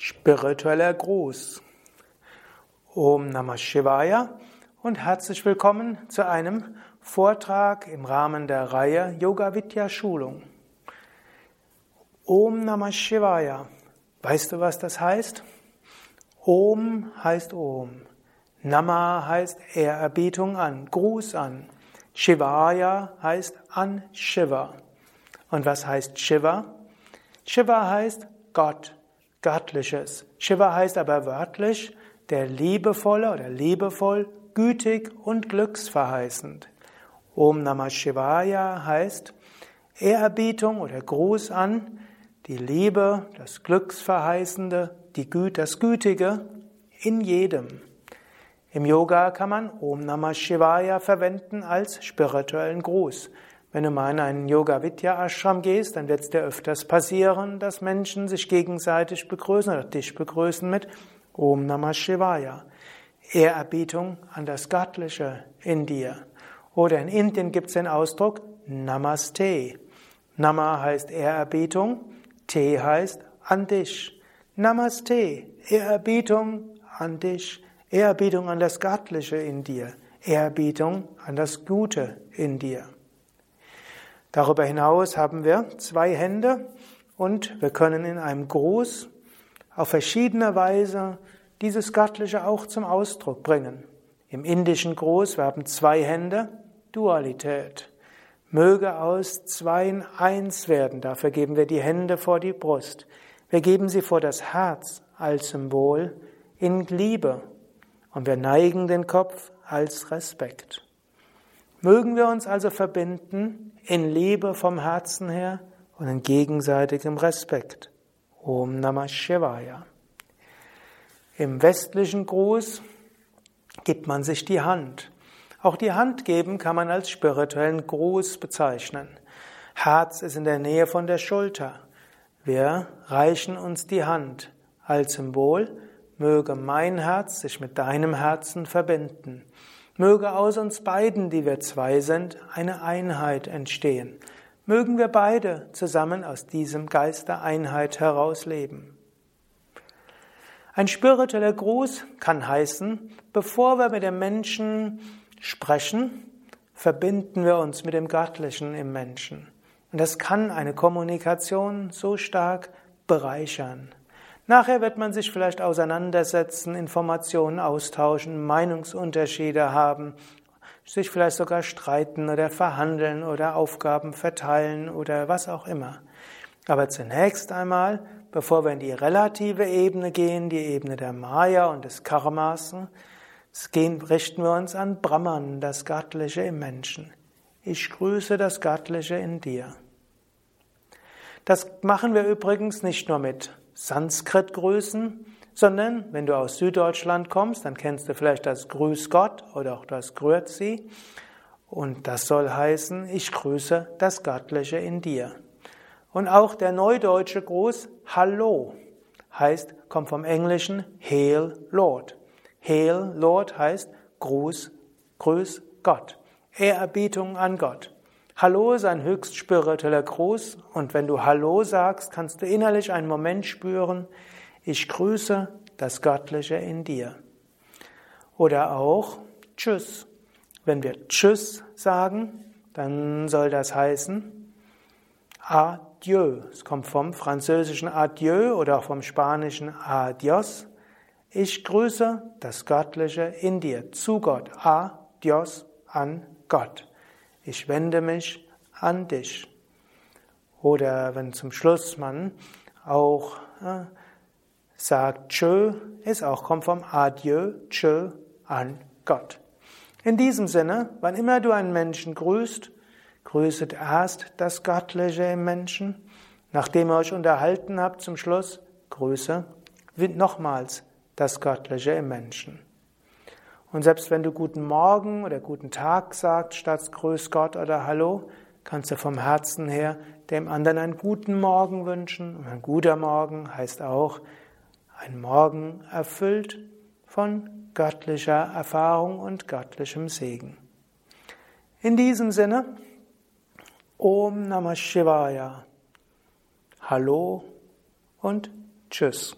Spiritueller Gruß. Om Namah Shivaya und herzlich willkommen zu einem Vortrag im Rahmen der Reihe Yoga Vidya Schulung. Om Namah Shivaya. Weißt du, was das heißt? Om heißt Om. Nama heißt Ehrerbietung an, Gruß an. Shivaya heißt an Shiva. Und was heißt Shiva? Shiva heißt Gott. Göttliches. Shiva heißt aber wörtlich der Liebevolle oder liebevoll, gütig und glücksverheißend. Om Namah Shivaya heißt Ehrerbietung oder Gruß an die Liebe, das Glücksverheißende, die Gü das Gütige in jedem. Im Yoga kann man Om Namah Shivaya verwenden als spirituellen Gruß. Wenn du mal in einen Yoga Vidya Ashram gehst, dann wird es dir öfters passieren, dass Menschen sich gegenseitig begrüßen oder dich begrüßen mit Om Namah Shivaya. Ehrerbietung an das Göttliche in dir. Oder in Indien gibt es den Ausdruck Namaste. Nama heißt Ehrerbietung, Te heißt an dich. Namaste, Ehrerbietung an dich, Ehrerbietung an das Göttliche in dir, Ehrerbietung an das Gute in dir. Darüber hinaus haben wir zwei Hände und wir können in einem Gruß auf verschiedene Weise dieses Göttliche auch zum Ausdruck bringen. Im indischen Gruß, wir haben zwei Hände, Dualität. Möge aus zweien eins werden, dafür geben wir die Hände vor die Brust. Wir geben sie vor das Herz als Symbol in Liebe und wir neigen den Kopf als Respekt. Mögen wir uns also verbinden in Liebe vom Herzen her und in gegenseitigem Respekt. Om Namah Shivaya. Im westlichen Gruß gibt man sich die Hand. Auch die Hand geben kann man als spirituellen Gruß bezeichnen. Herz ist in der Nähe von der Schulter. Wir reichen uns die Hand als Symbol, möge mein Herz sich mit deinem Herzen verbinden. Möge aus uns beiden, die wir zwei sind, eine Einheit entstehen. Mögen wir beide zusammen aus diesem Geist der Einheit heraus leben. Ein spiritueller Gruß kann heißen, bevor wir mit dem Menschen sprechen, verbinden wir uns mit dem Göttlichen im Menschen. Und das kann eine Kommunikation so stark bereichern. Nachher wird man sich vielleicht auseinandersetzen, Informationen austauschen, Meinungsunterschiede haben, sich vielleicht sogar streiten oder verhandeln oder Aufgaben verteilen oder was auch immer. Aber zunächst einmal, bevor wir in die relative Ebene gehen, die Ebene der Maya und des Karmas, richten wir uns an Brahman, das Göttliche im Menschen. Ich grüße das Göttliche in dir. Das machen wir übrigens nicht nur mit Sanskrit grüßen, sondern wenn du aus Süddeutschland kommst, dann kennst du vielleicht das Grüß Gott oder auch das Grüezi. Und das soll heißen, ich grüße das Göttliche in dir. Und auch der neudeutsche Gruß Hallo heißt, kommt vom Englischen Hail Lord. Hail Lord heißt Gruß, Grüß Gott. Ehrerbietung an Gott. Hallo ist ein höchst spiritueller Gruß und wenn du Hallo sagst, kannst du innerlich einen Moment spüren, ich grüße das Göttliche in dir. Oder auch Tschüss. Wenn wir Tschüss sagen, dann soll das heißen Adieu. Es kommt vom französischen Adieu oder auch vom spanischen Adios. Ich grüße das Göttliche in dir, zu Gott. Adios an Gott ich wende mich an dich. Oder wenn zum Schluss man auch äh, sagt Tschö, ist auch kommt vom Adieu, Tschö an Gott. In diesem Sinne, wann immer du einen Menschen grüßt, grüßet erst das Göttliche im Menschen. Nachdem ihr euch unterhalten habt zum Schluss, grüße nochmals das Göttliche im Menschen. Und selbst wenn du guten Morgen oder guten Tag sagst, statt Grüß Gott oder Hallo, kannst du vom Herzen her dem anderen einen guten Morgen wünschen. Und ein guter Morgen heißt auch ein Morgen erfüllt von göttlicher Erfahrung und göttlichem Segen. In diesem Sinne, Om Namah Shivaya. Hallo und Tschüss.